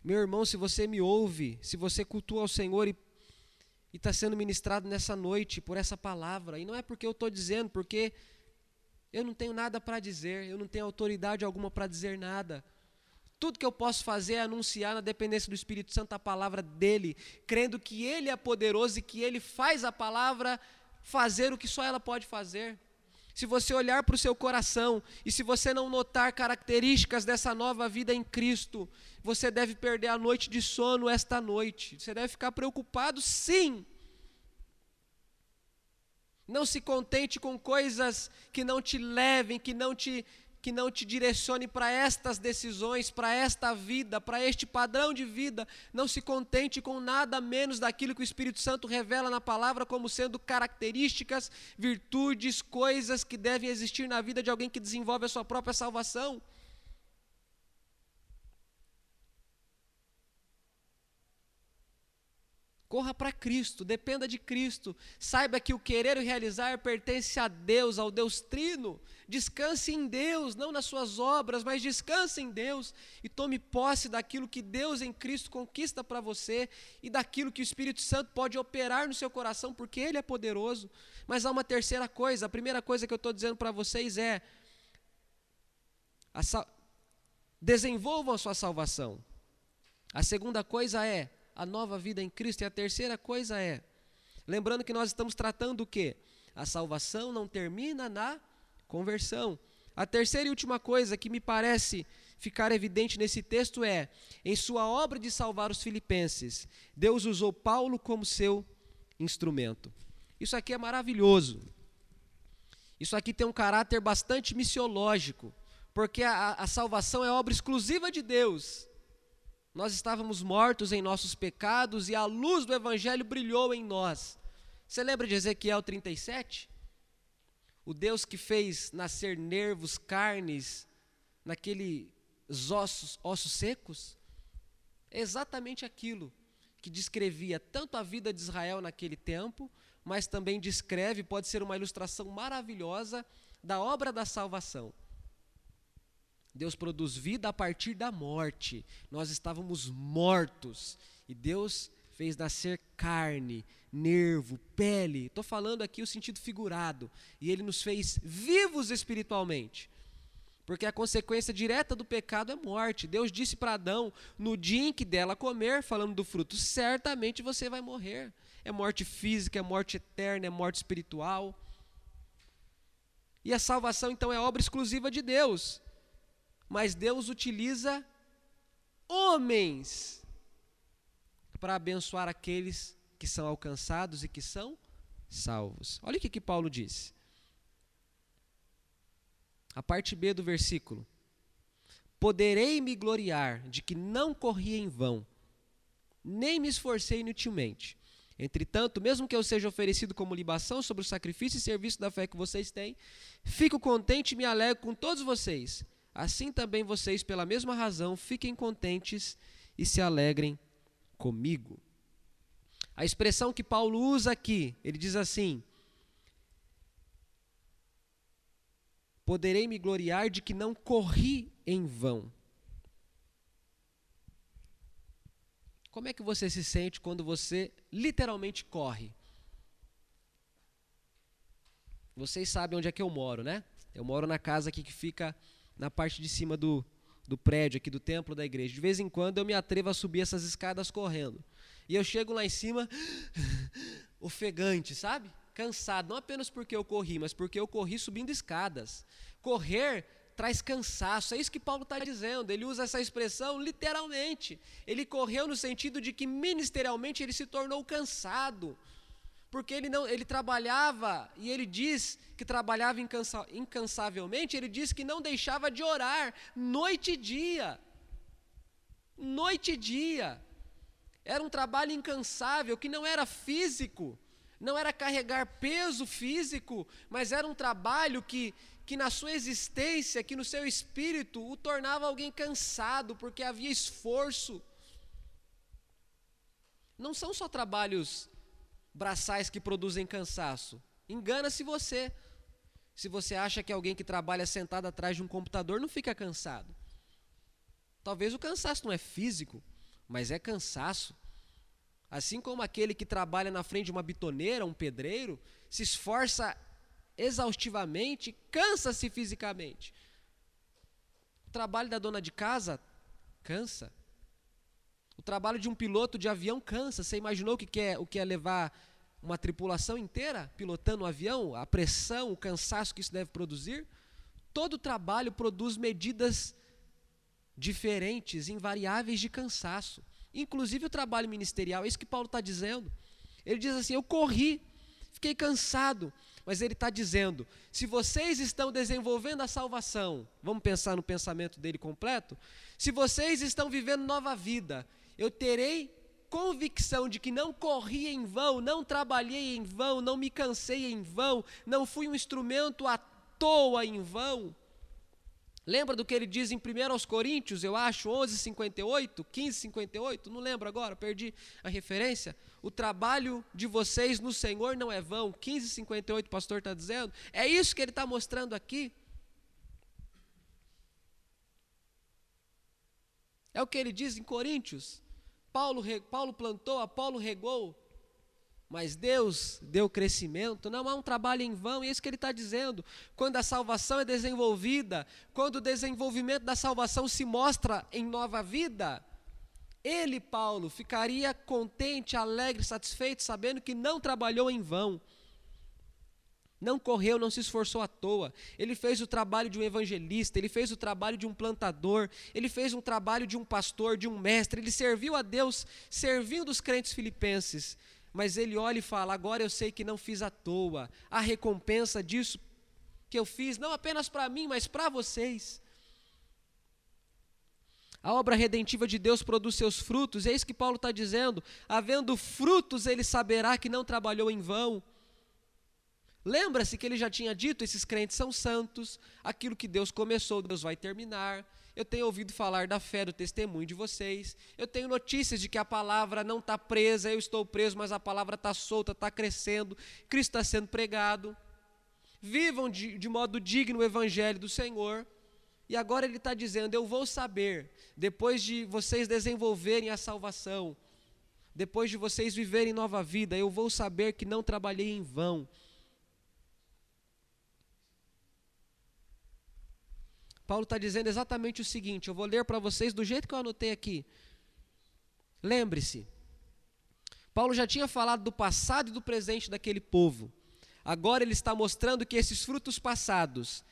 Meu irmão, se você me ouve, se você cultua ao Senhor e está sendo ministrado nessa noite por essa palavra, e não é porque eu estou dizendo, porque eu não tenho nada para dizer, eu não tenho autoridade alguma para dizer nada. Tudo que eu posso fazer é anunciar na dependência do Espírito Santo a palavra dele, crendo que ele é poderoso e que ele faz a palavra fazer o que só ela pode fazer. Se você olhar para o seu coração e se você não notar características dessa nova vida em Cristo, você deve perder a noite de sono esta noite. Você deve ficar preocupado, sim. Não se contente com coisas que não te levem, que não te que não te direcione para estas decisões, para esta vida, para este padrão de vida. Não se contente com nada menos daquilo que o Espírito Santo revela na palavra como sendo características, virtudes, coisas que devem existir na vida de alguém que desenvolve a sua própria salvação. Corra para Cristo, dependa de Cristo. Saiba que o querer e realizar pertence a Deus, ao Deus Trino. Descanse em Deus, não nas suas obras, mas descanse em Deus e tome posse daquilo que Deus em Cristo conquista para você e daquilo que o Espírito Santo pode operar no seu coração, porque Ele é poderoso. Mas há uma terceira coisa. A primeira coisa que eu estou dizendo para vocês é: a desenvolvam a sua salvação. A segunda coisa é a nova vida em Cristo. E a terceira coisa é, lembrando que nós estamos tratando o quê? A salvação não termina na conversão. A terceira e última coisa que me parece ficar evidente nesse texto é: em sua obra de salvar os filipenses, Deus usou Paulo como seu instrumento. Isso aqui é maravilhoso. Isso aqui tem um caráter bastante missiológico, porque a, a salvação é obra exclusiva de Deus. Nós estávamos mortos em nossos pecados e a luz do Evangelho brilhou em nós. Você lembra de Ezequiel 37? O Deus que fez nascer nervos, carnes, naqueles ossos, ossos secos? É exatamente aquilo que descrevia tanto a vida de Israel naquele tempo, mas também descreve, pode ser uma ilustração maravilhosa da obra da salvação. Deus produz vida a partir da morte. Nós estávamos mortos e Deus fez nascer carne, nervo, pele. Estou falando aqui o sentido figurado. E Ele nos fez vivos espiritualmente. Porque a consequência direta do pecado é morte. Deus disse para Adão, no dia em que dela comer, falando do fruto, certamente você vai morrer. É morte física, é morte eterna, é morte espiritual. E a salvação, então, é obra exclusiva de Deus mas Deus utiliza homens para abençoar aqueles que são alcançados e que são salvos. Olha o que, que Paulo diz. A parte B do versículo. Poderei me gloriar de que não corri em vão, nem me esforcei inutilmente. Entretanto, mesmo que eu seja oferecido como libação sobre o sacrifício e serviço da fé que vocês têm, fico contente e me alegro com todos vocês assim também vocês, pela mesma razão, fiquem contentes e se alegrem comigo. A expressão que Paulo usa aqui, ele diz assim: Poderei me gloriar de que não corri em vão. Como é que você se sente quando você literalmente corre? Vocês sabem onde é que eu moro, né? Eu moro na casa aqui que fica na parte de cima do, do prédio aqui do templo da igreja. De vez em quando eu me atrevo a subir essas escadas correndo. E eu chego lá em cima [GASPS] ofegante, sabe? Cansado, não apenas porque eu corri, mas porque eu corri subindo escadas. Correr traz cansaço, é isso que Paulo está dizendo. Ele usa essa expressão literalmente. Ele correu no sentido de que ministerialmente ele se tornou cansado porque ele não ele trabalhava e ele diz que trabalhava incansa, incansavelmente, ele diz que não deixava de orar noite e dia. Noite e dia. Era um trabalho incansável que não era físico, não era carregar peso físico, mas era um trabalho que que na sua existência, que no seu espírito o tornava alguém cansado, porque havia esforço. Não são só trabalhos braçais que produzem cansaço. Engana-se você. Se você acha que alguém que trabalha sentado atrás de um computador não fica cansado. Talvez o cansaço não é físico, mas é cansaço. Assim como aquele que trabalha na frente de uma bitoneira, um pedreiro, se esforça exaustivamente, cansa-se fisicamente. O trabalho da dona de casa cansa. O trabalho de um piloto de avião cansa. Você imaginou o que é, o que é levar uma tripulação inteira pilotando um avião? A pressão, o cansaço que isso deve produzir? Todo trabalho produz medidas diferentes, invariáveis de cansaço. Inclusive o trabalho ministerial, é isso que Paulo está dizendo. Ele diz assim: Eu corri, fiquei cansado, mas ele está dizendo: se vocês estão desenvolvendo a salvação, vamos pensar no pensamento dele completo? Se vocês estão vivendo nova vida, eu terei convicção de que não corri em vão, não trabalhei em vão, não me cansei em vão, não fui um instrumento à toa em vão. Lembra do que ele diz em 1 aos Coríntios, eu acho, 11, 58, 15, 58, não lembro agora, perdi a referência. O trabalho de vocês no Senhor não é vão, 15, 58, o pastor está dizendo. É isso que ele está mostrando aqui. É o que ele diz em Coríntios. Paulo, Paulo plantou, Apolo regou, mas Deus deu crescimento. Não há um trabalho em vão, e é isso que ele está dizendo. Quando a salvação é desenvolvida, quando o desenvolvimento da salvação se mostra em nova vida, ele, Paulo, ficaria contente, alegre, satisfeito, sabendo que não trabalhou em vão. não correu, não se esforçou à toa. Ele fez o trabalho de um evangelista, ele fez o trabalho de um plantador, ele fez um trabalho de um pastor, de um mestre. Ele serviu a Deus, servindo os crentes filipenses. Mas ele olha e fala: Agora eu sei que não fiz à toa. A recompensa disso que eu fiz, não apenas para mim, mas para vocês. A obra redentiva de Deus produz seus frutos, é isso que Paulo está dizendo. Havendo frutos, ele saberá que não trabalhou em vão. Lembra-se que ele já tinha dito: esses crentes são santos, aquilo que Deus começou, Deus vai terminar. Eu tenho ouvido falar da fé, do testemunho de vocês. Eu tenho notícias de que a palavra não está presa, eu estou preso, mas a palavra está solta, está crescendo, Cristo está sendo pregado. Vivam de, de modo digno o evangelho do Senhor. E agora ele está dizendo: Eu vou saber, depois de vocês desenvolverem a salvação, depois de vocês viverem nova vida, eu vou saber que não trabalhei em vão Paulo está dizendo exatamente o seguinte: eu vou ler para vocês do jeito que eu anotei aqui. Lembre-se, Paulo já tinha falado do passado e do presente daquele povo. Agora ele está mostrando que esses frutos passados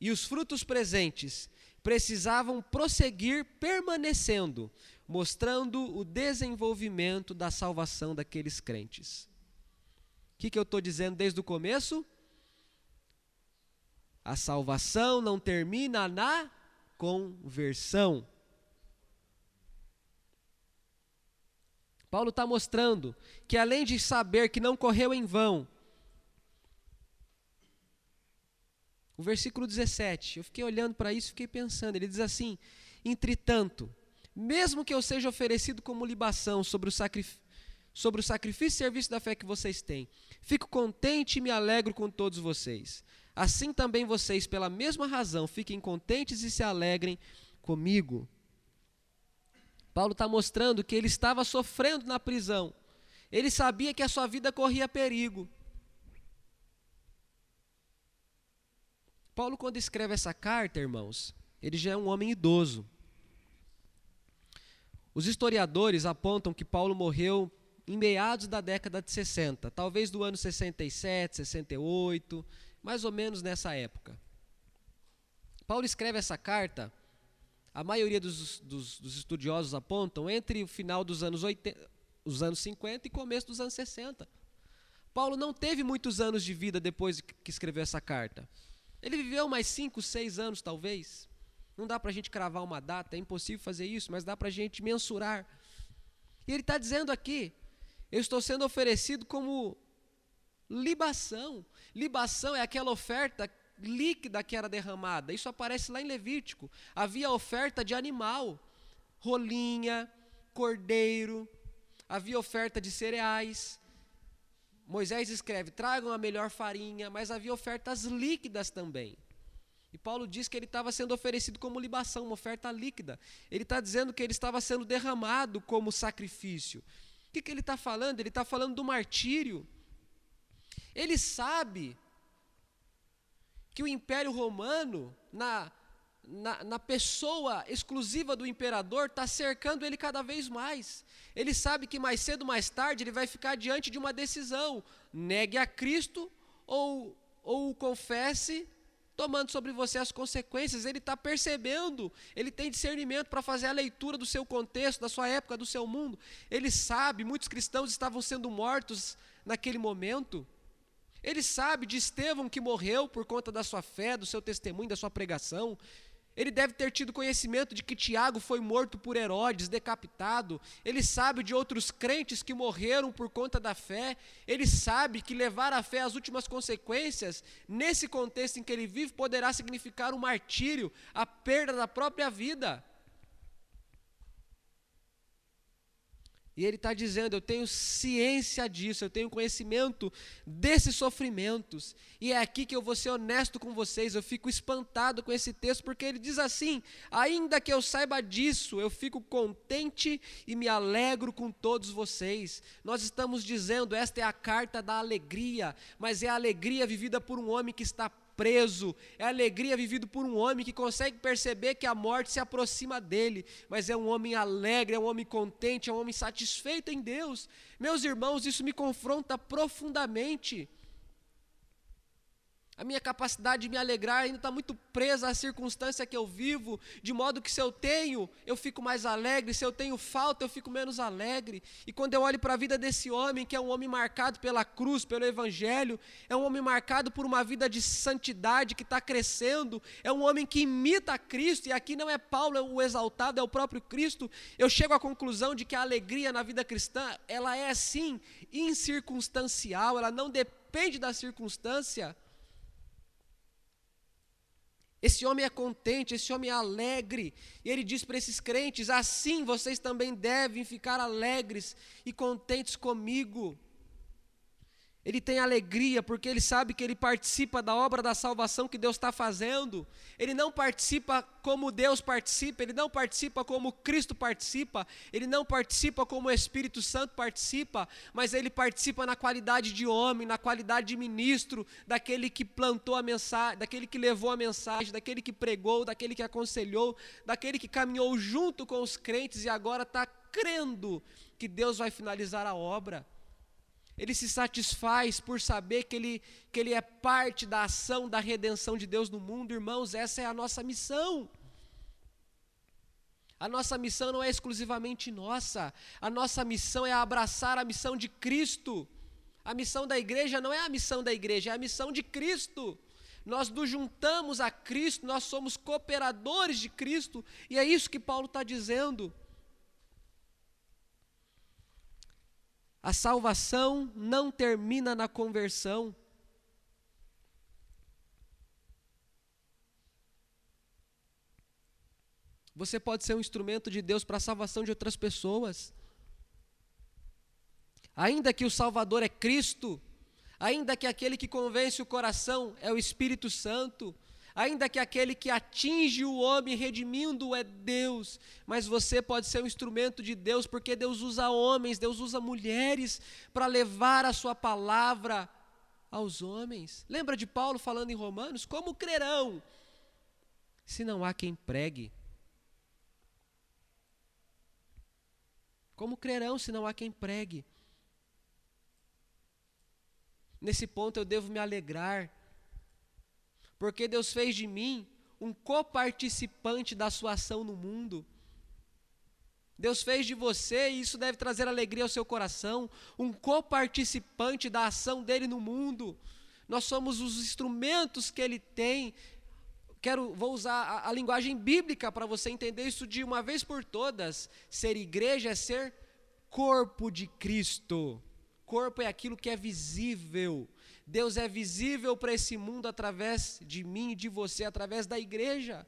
e os frutos presentes precisavam prosseguir permanecendo, mostrando o desenvolvimento da salvação daqueles crentes. O que, que eu estou dizendo desde o começo? A salvação não termina na conversão. Paulo está mostrando que além de saber que não correu em vão, o versículo 17, eu fiquei olhando para isso e fiquei pensando, ele diz assim: Entretanto, mesmo que eu seja oferecido como libação sobre o, sobre o sacrifício e serviço da fé que vocês têm, fico contente e me alegro com todos vocês. Assim também vocês, pela mesma razão, fiquem contentes e se alegrem comigo. Paulo está mostrando que ele estava sofrendo na prisão. Ele sabia que a sua vida corria perigo. Paulo, quando escreve essa carta, irmãos, ele já é um homem idoso. Os historiadores apontam que Paulo morreu em meados da década de 60, talvez do ano 67, 68 mais ou menos nessa época. Paulo escreve essa carta, a maioria dos, dos, dos estudiosos apontam, entre o final dos anos, 80, os anos 50 e começo dos anos 60. Paulo não teve muitos anos de vida depois que escreveu essa carta. Ele viveu mais cinco, seis anos, talvez. Não dá para a gente cravar uma data, é impossível fazer isso, mas dá para a gente mensurar. E ele está dizendo aqui: eu estou sendo oferecido como libação. Libação é aquela oferta líquida que era derramada. Isso aparece lá em Levítico. Havia oferta de animal, rolinha, cordeiro, havia oferta de cereais. Moisés escreve: tragam a melhor farinha, mas havia ofertas líquidas também. E Paulo diz que ele estava sendo oferecido como libação, uma oferta líquida. Ele está dizendo que ele estava sendo derramado como sacrifício. O que, que ele está falando? Ele está falando do martírio. Ele sabe que o Império Romano, na, na, na pessoa exclusiva do imperador, está cercando ele cada vez mais. Ele sabe que mais cedo ou mais tarde ele vai ficar diante de uma decisão: negue a Cristo ou, ou confesse, tomando sobre você as consequências. Ele está percebendo, ele tem discernimento para fazer a leitura do seu contexto, da sua época, do seu mundo. Ele sabe, muitos cristãos estavam sendo mortos naquele momento. Ele sabe de Estevão que morreu por conta da sua fé, do seu testemunho, da sua pregação. Ele deve ter tido conhecimento de que Tiago foi morto por Herodes, decapitado. Ele sabe de outros crentes que morreram por conta da fé. Ele sabe que levar a fé às últimas consequências, nesse contexto em que ele vive, poderá significar um martírio, a perda da própria vida. E ele está dizendo: eu tenho ciência disso, eu tenho conhecimento desses sofrimentos. E é aqui que eu vou ser honesto com vocês. Eu fico espantado com esse texto, porque ele diz assim: ainda que eu saiba disso, eu fico contente e me alegro com todos vocês. Nós estamos dizendo: esta é a carta da alegria, mas é a alegria vivida por um homem que está preso, é alegria vivido por um homem que consegue perceber que a morte se aproxima dele, mas é um homem alegre, é um homem contente, é um homem satisfeito em Deus. Meus irmãos, isso me confronta profundamente. A minha capacidade de me alegrar ainda está muito presa à circunstância que eu vivo, de modo que se eu tenho, eu fico mais alegre, se eu tenho falta, eu fico menos alegre. E quando eu olho para a vida desse homem, que é um homem marcado pela cruz, pelo Evangelho, é um homem marcado por uma vida de santidade que está crescendo, é um homem que imita Cristo, e aqui não é Paulo é o exaltado, é o próprio Cristo. Eu chego à conclusão de que a alegria na vida cristã, ela é sim incircunstancial, ela não depende da circunstância. Esse homem é contente, esse homem é alegre. E ele diz para esses crentes: assim vocês também devem ficar alegres e contentes comigo. Ele tem alegria porque ele sabe que ele participa da obra da salvação que Deus está fazendo. Ele não participa como Deus participa, ele não participa como Cristo participa, ele não participa como o Espírito Santo participa, mas ele participa na qualidade de homem, na qualidade de ministro, daquele que plantou a mensagem, daquele que levou a mensagem, daquele que pregou, daquele que aconselhou, daquele que caminhou junto com os crentes e agora está crendo que Deus vai finalizar a obra. Ele se satisfaz por saber que ele, que ele é parte da ação da redenção de Deus no mundo, irmãos, essa é a nossa missão. A nossa missão não é exclusivamente nossa, a nossa missão é abraçar a missão de Cristo. A missão da igreja não é a missão da igreja, é a missão de Cristo. Nós nos juntamos a Cristo, nós somos cooperadores de Cristo, e é isso que Paulo está dizendo. A salvação não termina na conversão. Você pode ser um instrumento de Deus para a salvação de outras pessoas. Ainda que o Salvador é Cristo, ainda que aquele que convence o coração é o Espírito Santo, ainda que aquele que atinge o homem redimindo é Deus, mas você pode ser um instrumento de Deus, porque Deus usa homens, Deus usa mulheres para levar a sua palavra aos homens. Lembra de Paulo falando em Romanos? Como crerão se não há quem pregue? Como crerão se não há quem pregue? Nesse ponto eu devo me alegrar porque Deus fez de mim um coparticipante da sua ação no mundo. Deus fez de você, e isso deve trazer alegria ao seu coração, um coparticipante da ação dele no mundo. Nós somos os instrumentos que ele tem. Quero, vou usar a, a linguagem bíblica para você entender isso de uma vez por todas. Ser igreja é ser corpo de Cristo. Corpo é aquilo que é visível. Deus é visível para esse mundo através de mim e de você, através da igreja.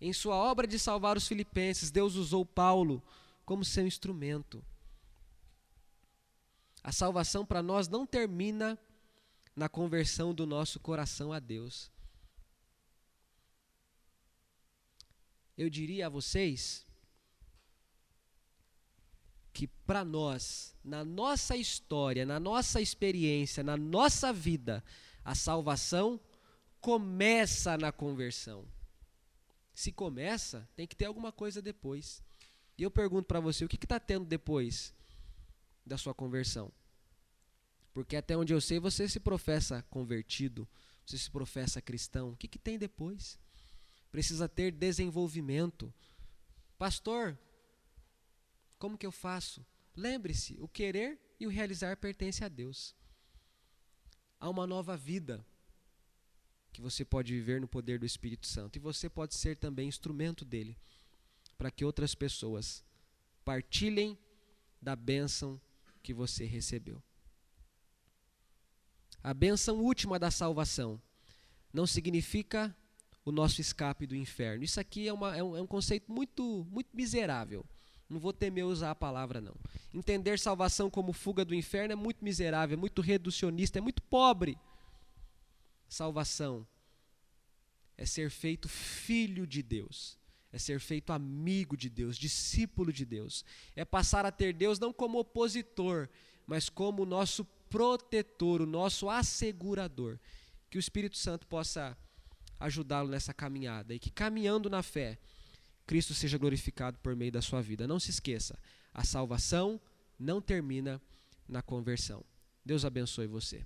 Em sua obra de salvar os filipenses, Deus usou Paulo como seu instrumento. A salvação para nós não termina na conversão do nosso coração a Deus. Eu diria a vocês que para nós, na nossa história, na nossa experiência, na nossa vida, a salvação começa na conversão. Se começa, tem que ter alguma coisa depois. E eu pergunto para você, o que está tendo depois da sua conversão? Porque até onde eu sei, você se professa convertido, você se professa cristão. O que, que tem depois? Precisa ter desenvolvimento. Pastor, como que eu faço? Lembre-se, o querer e o realizar pertence a Deus. Há uma nova vida que você pode viver no poder do Espírito Santo e você pode ser também instrumento dele para que outras pessoas partilhem da bênção que você recebeu. A bênção última da salvação não significa o nosso escape do inferno. Isso aqui é, uma, é, um, é um conceito muito, muito miserável. Não vou temer usar a palavra, não. Entender salvação como fuga do inferno é muito miserável, é muito reducionista, é muito pobre. Salvação é ser feito filho de Deus, é ser feito amigo de Deus, discípulo de Deus. É passar a ter Deus não como opositor, mas como nosso protetor, o nosso assegurador. Que o Espírito Santo possa ajudá-lo nessa caminhada e que caminhando na fé, Cristo seja glorificado por meio da sua vida. Não se esqueça, a salvação não termina na conversão. Deus abençoe você.